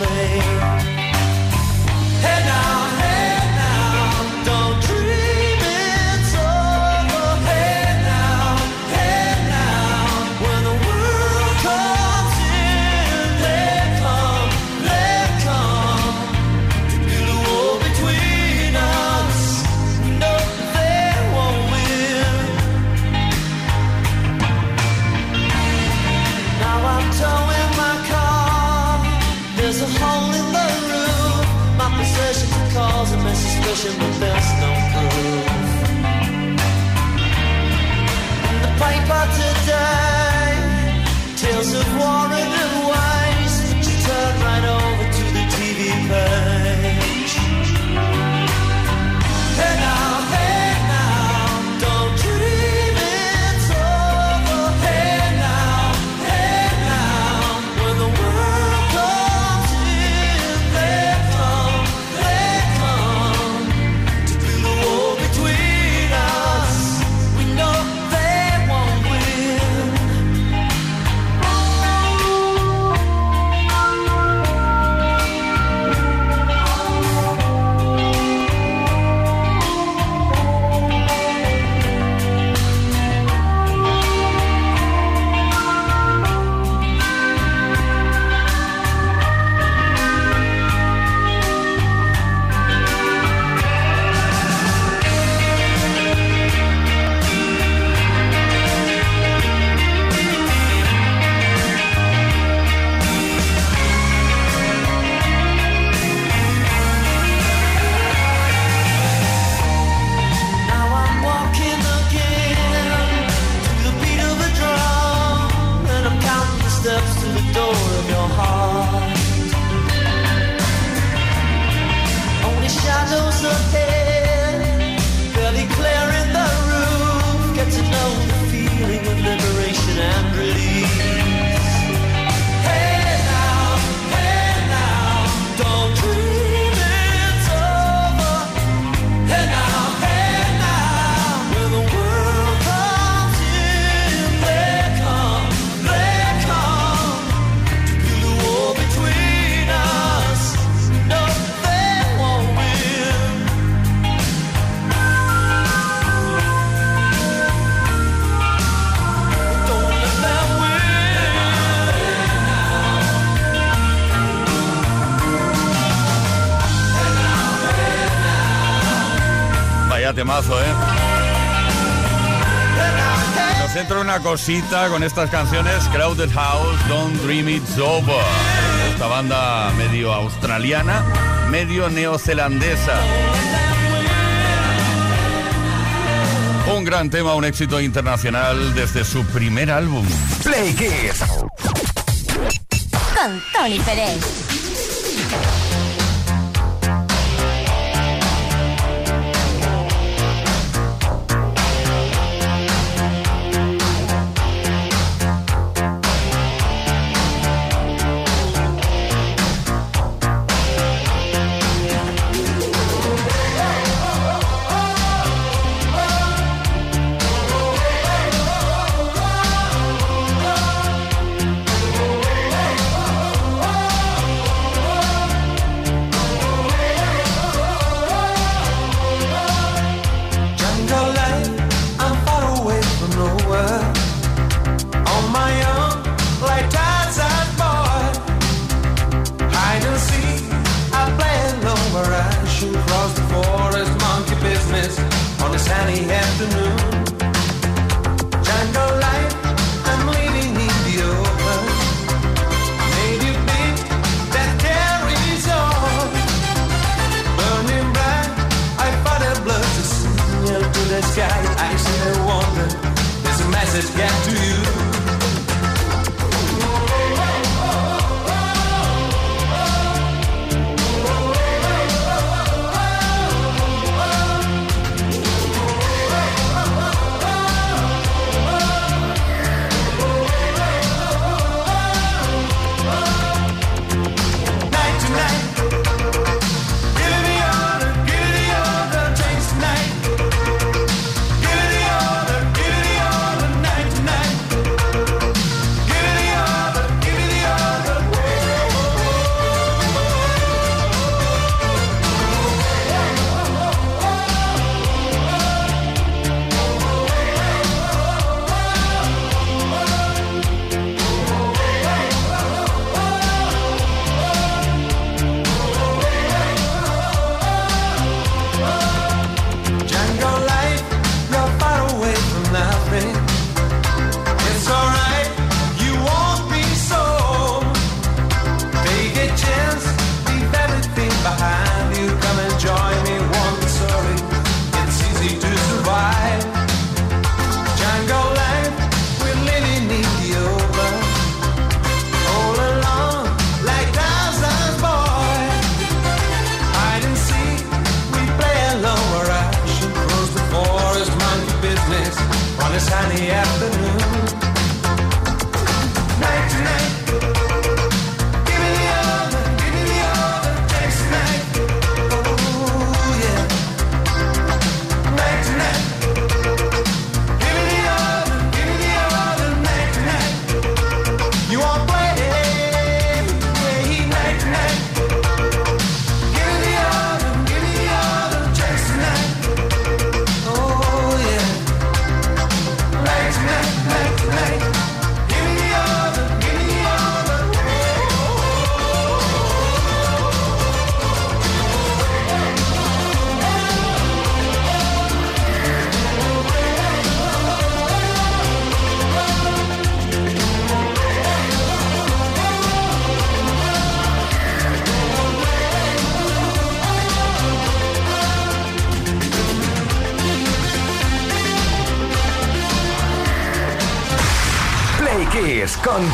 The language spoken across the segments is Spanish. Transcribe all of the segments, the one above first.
dismay. Temazo, ¿eh? Nos entra una cosita con estas canciones, Crowded House, Don't Dream It's Over. Esta banda medio australiana, medio neozelandesa. Un gran tema, un éxito internacional desde su primer álbum. Play Kiss. Con Tony Pérez. this get to you?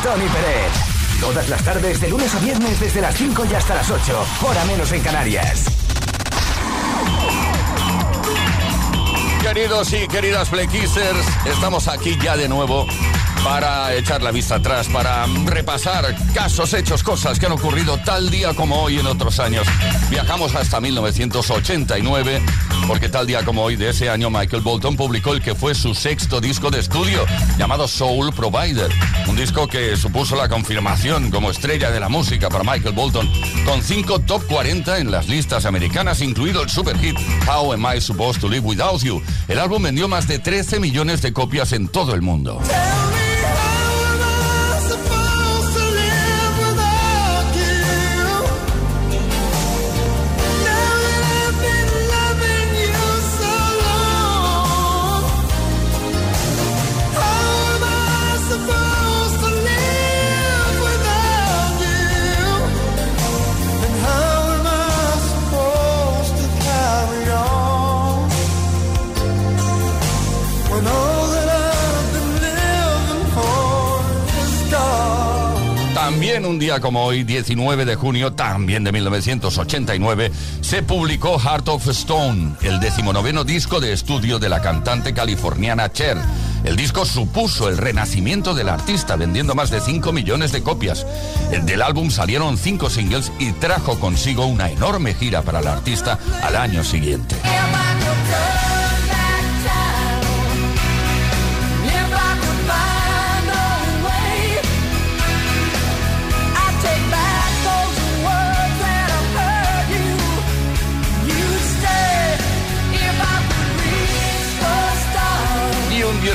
Tony Pérez. Todas las tardes, de lunes a viernes, desde las 5 y hasta las 8, hora menos en Canarias. Queridos y queridas Play estamos aquí ya de nuevo para echar la vista atrás, para repasar casos, hechos, cosas que han ocurrido tal día como hoy en otros años. Viajamos hasta 1989, porque tal día como hoy de ese año Michael Bolton publicó el que fue su sexto disco de estudio, llamado Soul Provider, un disco que supuso la confirmación como estrella de la música para Michael Bolton, con cinco top 40 en las listas americanas, incluido el superhit How Am I Supposed to Live Without You. El álbum vendió más de 13 millones de copias en todo el mundo. Un día como hoy, 19 de junio, también de 1989, se publicó Heart of Stone, el decimonoveno disco de estudio de la cantante californiana Cher. El disco supuso el renacimiento del artista, vendiendo más de 5 millones de copias. Del álbum salieron 5 singles y trajo consigo una enorme gira para la artista al año siguiente.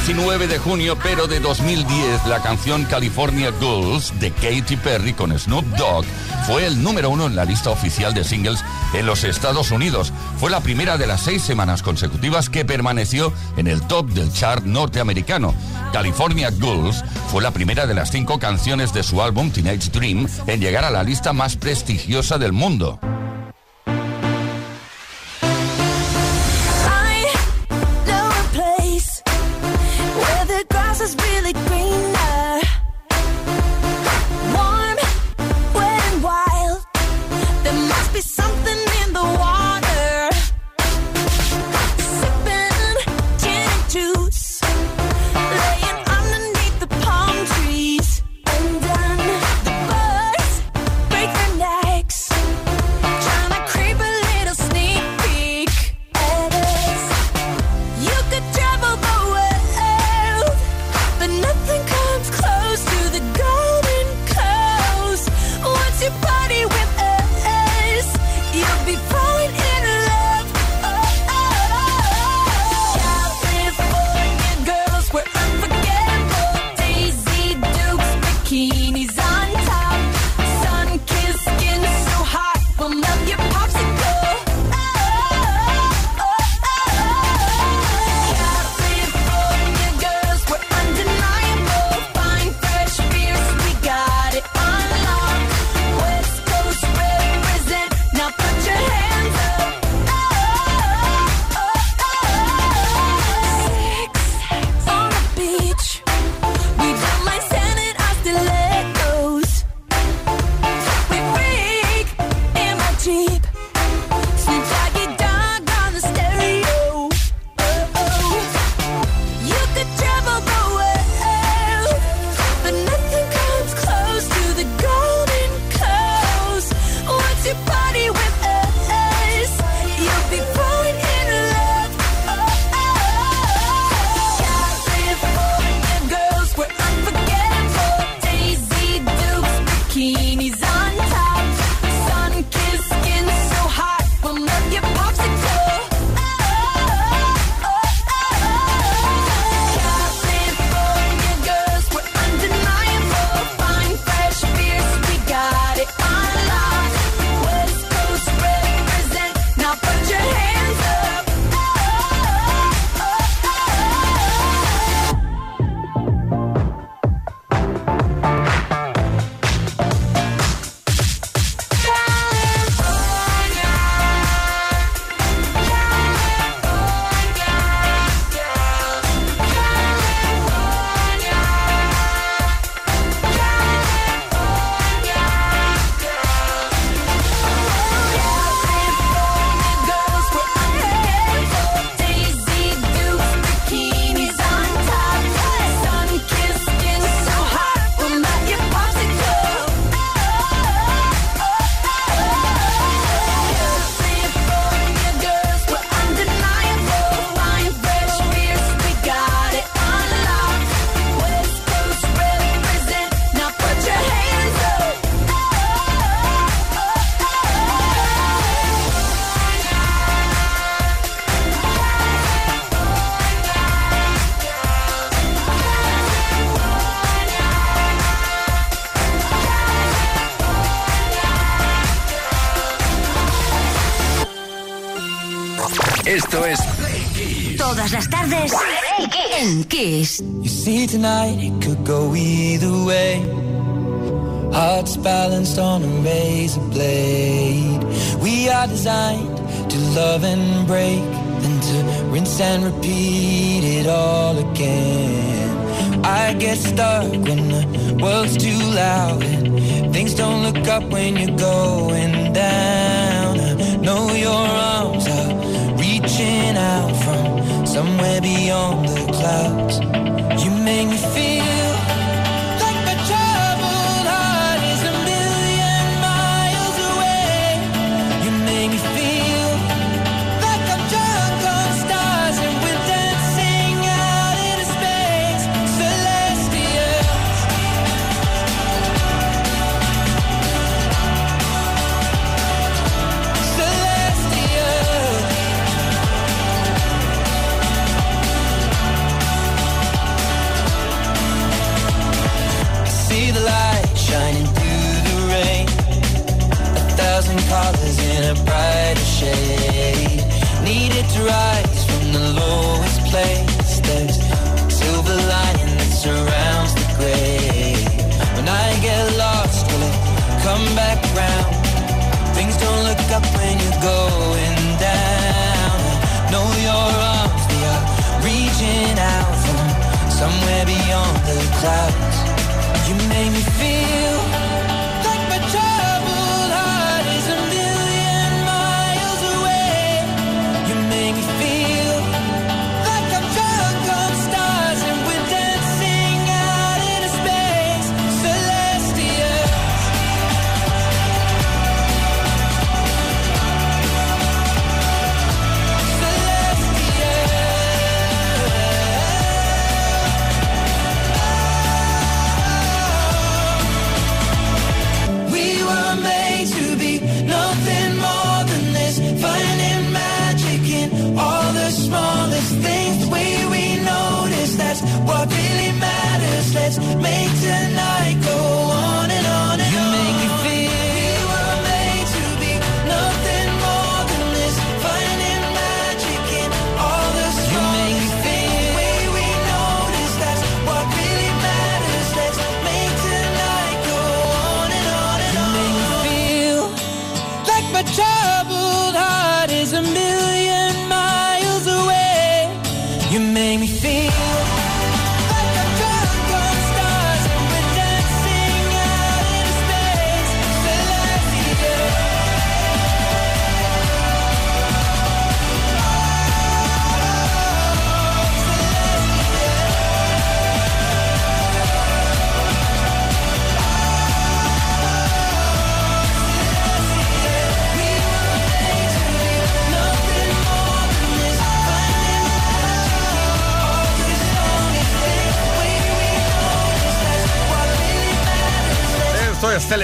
19 de junio, pero de 2010, la canción California Girls de Katy Perry con Snoop Dogg fue el número uno en la lista oficial de singles en los Estados Unidos. Fue la primera de las seis semanas consecutivas que permaneció en el top del chart norteamericano. California Girls fue la primera de las cinco canciones de su álbum Teenage Dream en llegar a la lista más prestigiosa del mundo. Tardes en Kiss. You see tonight it could go either way. Hearts balanced on a razor blade. We are designed to love and break, then to rinse and repeat it all again. I get stuck when the world's too loud and things don't look up when you're going down. I know your arms somewhere beyond the clouds.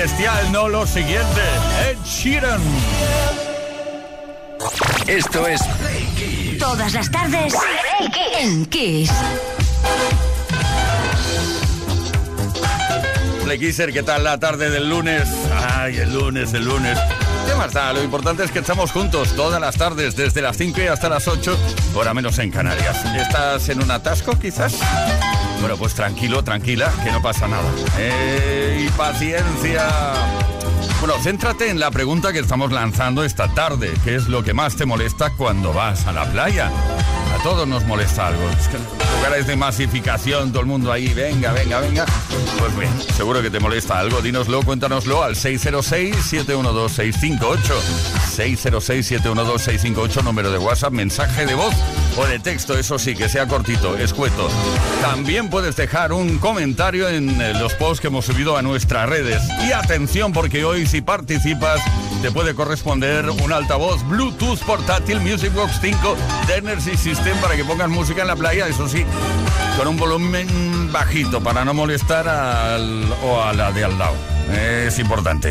Celestial, no lo siguiente. Ed Sheeran. Esto es Todas las tardes en Kiss. Play Kisser, ¿qué tal la tarde del lunes? Ay, el lunes, el lunes. ¿Qué más da? Lo importante es que estamos juntos todas las tardes, desde las 5 y hasta las 8, hora menos en Canarias. ¿Estás en un atasco, quizás? Bueno, pues tranquilo, tranquila, que no pasa nada. ¡Eh, y paciencia! Bueno, céntrate en la pregunta que estamos lanzando esta tarde. ¿Qué es lo que más te molesta cuando vas a la playa? A todos nos molesta algo. Lugares de masificación, todo el mundo ahí, venga, venga, venga. Pues bien, seguro que te molesta algo. Dínoslo, cuéntanoslo al 606-712-658. 606-712-658, número de WhatsApp, mensaje de voz o de texto, eso sí, que sea cortito, escueto. También puedes dejar un comentario en eh, los posts que hemos subido a nuestras redes. Y atención, porque hoy si participas te puede corresponder un altavoz Bluetooth portátil Music Box 5 de Energy System para que pongas música en la playa, eso sí, con un volumen bajito para no molestar al, o a la de al lado. Es importante.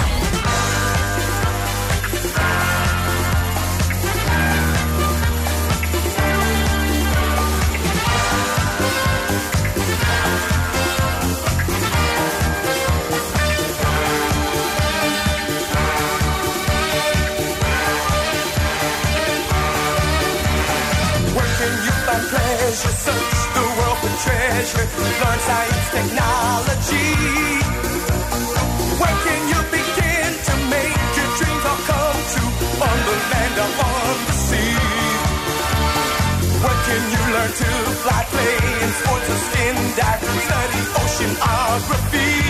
chemistry, learn science, technology. Where can you begin to make your dreams all come true on the land or on the sea? Where can you learn to fly, play in sports or skin dive, study oceanography?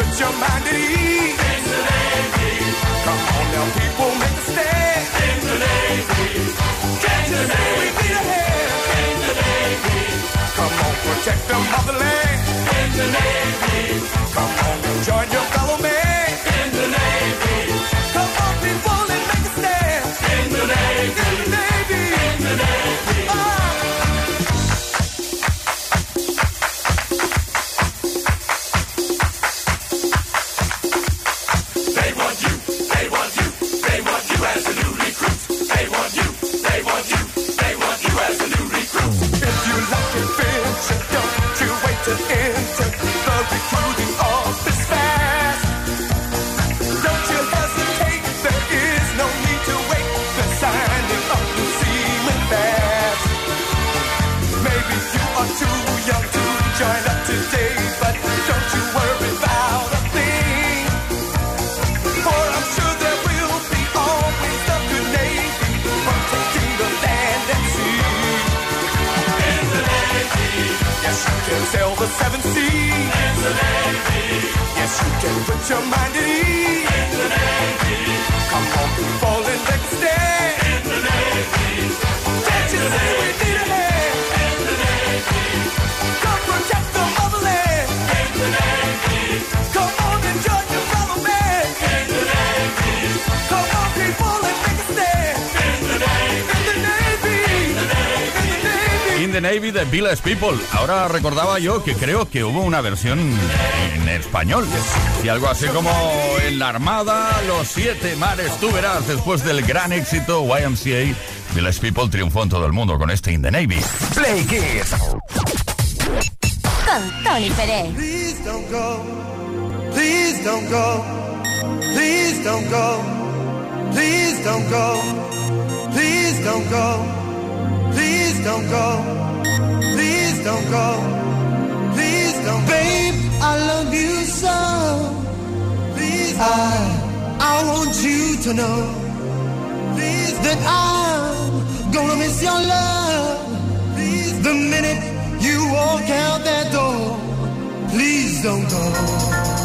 put your mind at ease. Come on now, people, make a stand. Can't you see we need a hand? Come on, protect the motherland. Things de People. Ahora recordaba yo que creo que hubo una versión en español. Y algo así como En la Armada, Los Siete Mares, tú verás, después del gran éxito YMCA, Village People triunfó en todo el mundo con este In the Navy. Play Kids. Con Tony Pérez. don't go. Please don't, babe. I love you so. Please, I I want you to know. Please that I'm gonna miss your love. Please, the minute you walk out that door. Please don't go.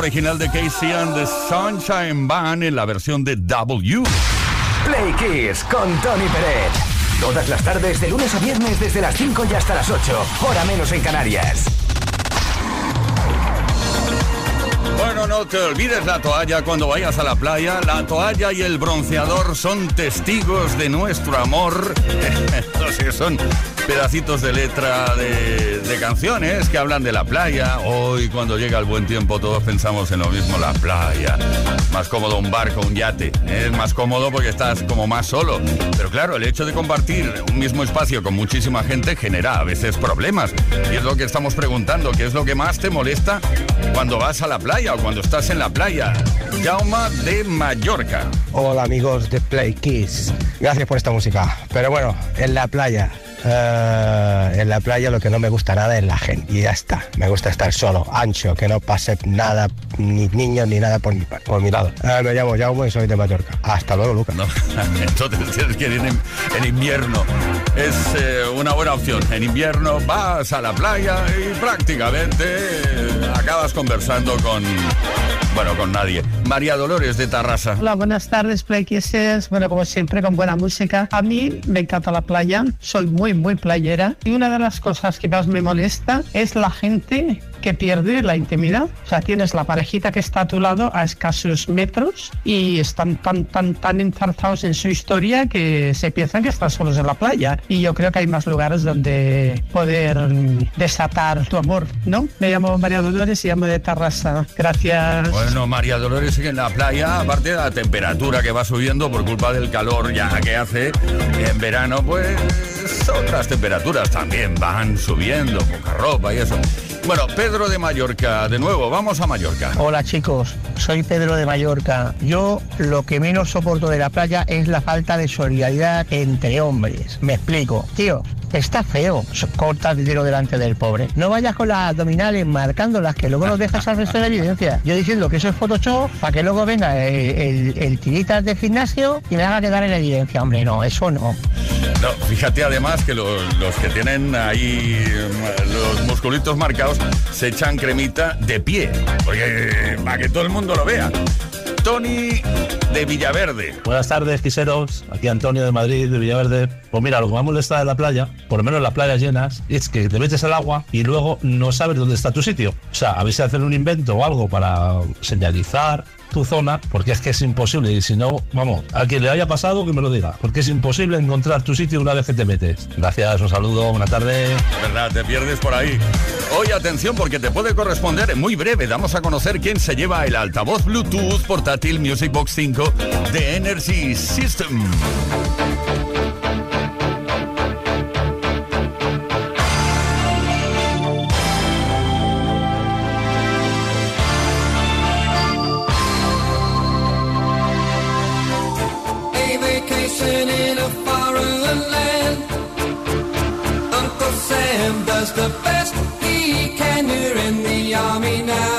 Original de Casey and the Sunshine Band en la versión de W. Play Kiss con Tony Pérez. Todas las tardes, de lunes a viernes, desde las 5 y hasta las 8. Hora menos en Canarias. Bueno, no te olvides la toalla cuando vayas a la playa. La toalla y el bronceador son testigos de nuestro amor. Estos sí son pedacitos de letra de, canciones que hablan de la playa. Hoy, cuando llega el buen tiempo, todos pensamos en lo mismo, la playa. Más cómodo un barco, un yate. Es más cómodo porque estás como más solo. Pero claro, el hecho de compartir un mismo espacio con muchísima gente genera a veces problemas. Y es lo que estamos preguntando, ¿qué es lo que más te molesta cuando vas a la playa o cuando estás en la playa? Jauma de Mallorca. Hola amigos de Play Kiss. Gracias por esta música. Pero bueno, en la playa. Eh, en la playa lo que no me gusta nada es la gente. Y ya está. Me gusta estar solo, ancho, que no pase nada, ni niños ni nada por mi, lado. Eh, me llamo Jaume y soy de Mallorca. Hasta luego, Lucas. Entonces tienes que ir en invierno. Es eh, una buena opción. En invierno vas a la playa y prácticamente eh, acabas conversando con, bueno, con nadie. María Dolores de Tarrasa. Hola, buenas tardes, Play Kisses. Bueno, como siempre, con buena música. A mí me encanta la playa, soy muy, muy playera. Y una de las cosas que más me molesta es la gente que pierde la intimidad. O sea, tienes la parejita que está a tu lado a escasos metros y están tan, tan, tan enzarzados en su historia que se piensan que están solos en la playa. Y yo creo que hay más lugares donde poder desatar tu amor, ¿no? Me llamo María Dolores y llamo de Tarrasa. Gracias. Bueno, María Dolores en la playa, aparte de la temperatura que va subiendo por culpa del calor ya que hace en verano, pues otras temperaturas también van subiendo, poca ropa y eso. Bueno, Pedro de Mallorca, de nuevo, vamos a Mallorca. Hola chicos, soy Pedro de Mallorca. Yo lo que menos soporto de la playa es la falta de solidaridad entre hombres. Me explico. Tío, está feo cortar dinero delante del pobre. No vayas con las abdominales marcándolas que luego nos dejas al resto de la evidencia. Yo diciendo que eso es Photoshop para que luego venga el, el, el tiritas de gimnasio y me haga quedar en evidencia. Hombre, no, eso no. No, fíjate además que los, los que tienen ahí mm, los musculitos marcados se echan cremita de pie, porque para que todo el mundo lo vea. Tony de Villaverde. Buenas tardes, quiseros. Aquí Antonio de Madrid, de Villaverde. Pues mira, lo que más molesta de la playa, por lo menos las playas llenas, es que te metes al agua y luego no sabes dónde está tu sitio. O sea, a ver si hacen un invento o algo para señalizar tu zona, porque es que es imposible. Y si no, vamos, a quien le haya pasado que me lo diga, porque es imposible encontrar tu sitio una vez que te metes. Gracias, un saludo, buena tarde. ¿Verdad? Te pierdes por ahí. Hoy atención porque te puede corresponder en muy breve. Damos a conocer quién se lleva el altavoz Bluetooth portátil Music Box 5 de Energy System. Does the best he can. You're in the army now.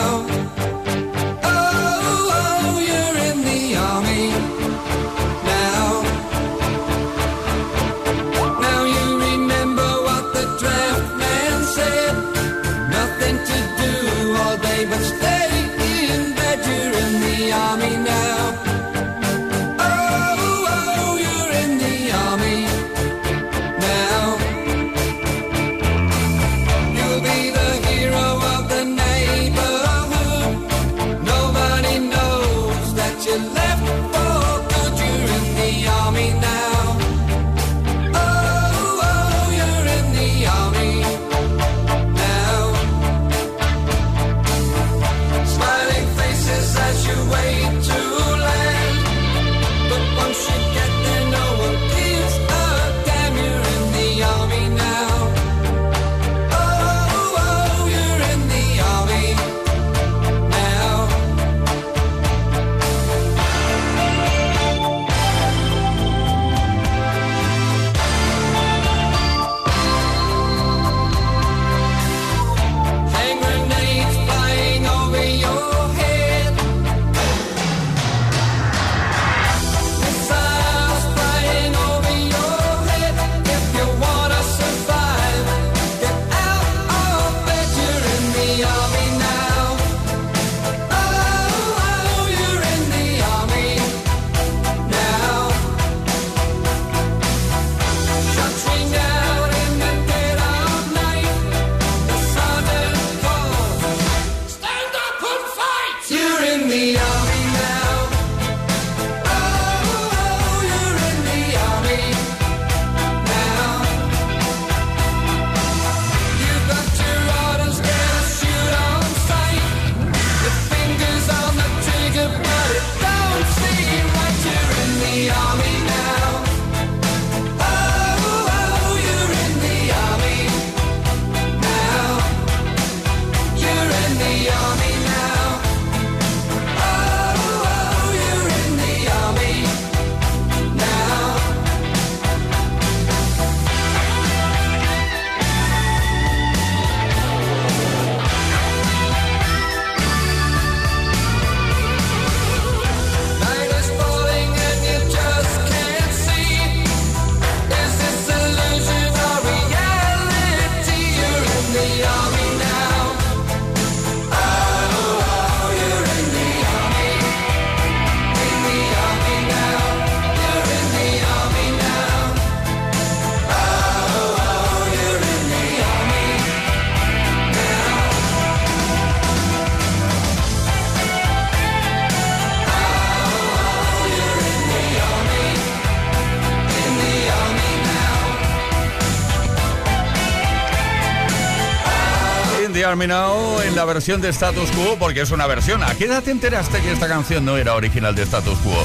Me Now en la versión de Status Quo, porque es una versión. ¿A qué edad te enteraste que esta canción no era original de Status Quo?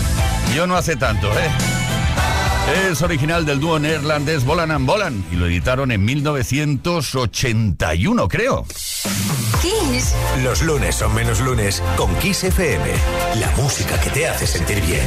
Yo no hace tanto, ¿eh? Es original del dúo neerlandés Bolan and Bolan y lo editaron en 1981, creo. Kiss. Los lunes son menos lunes con Kiss FM. La música que te hace sentir bien.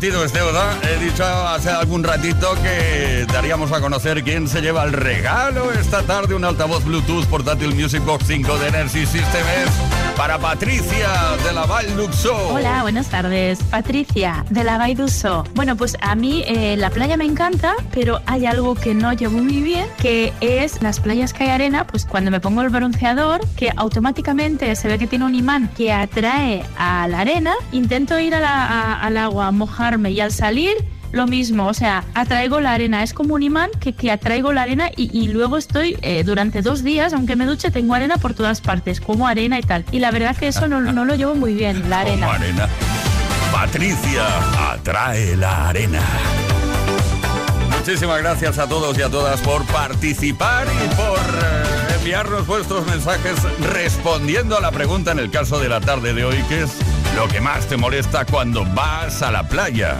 Prometido es deuda. He dicho hace algún ratito que daríamos a conocer quién se lleva el regalo esta tarde. Un altavoz Bluetooth portátil Music Box 5 de Energy Systems para Patricia de la Val. Hola, buenas tardes. Patricia, de la Baiduso. Bueno, pues a mí eh, la playa me encanta, pero hay algo que no llevo muy bien, que es las playas que hay arena, pues cuando me pongo el bronceador, que automáticamente se ve que tiene un imán que atrae a la arena, intento ir a la- a- al agua mojarme y al salir lo mismo, o sea, atraigo la arena, es como un imán que, que atraigo la arena y, luego estoy eh, durante dos días, aunque me duche, tengo arena por todas partes, como arena y tal. Y la verdad que eso no, no lo llevo muy bien, la arena. Arena. Patricia atrae la arena. Muchísimas gracias a todos y a todas por participar y por eh, enviarnos vuestros mensajes respondiendo a la pregunta en el caso de la tarde de hoy, que es lo que más te molesta cuando vas a la playa.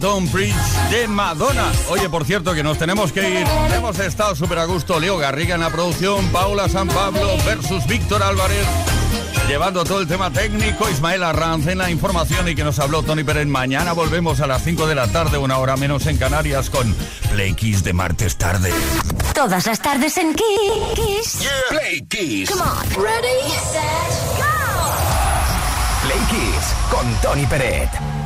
Don't Preach de Madonna. Oye, por cierto, que nos tenemos que ir. Hemos estado súper a gusto. Leo Garriga en la producción, Paula San Pablo versus Víctor Álvarez. Llevando todo el tema técnico, Ismael Arranz en la información y que nos habló Tony Pérez. Mañana volvemos a las 5 de la tarde, una hora menos en Canarias, con Play Kiss de martes tarde. Todas las tardes en Kiss. Yeah. Play Kiss. Come on. Ready, set, go. Play Kiss con Tony Pérez.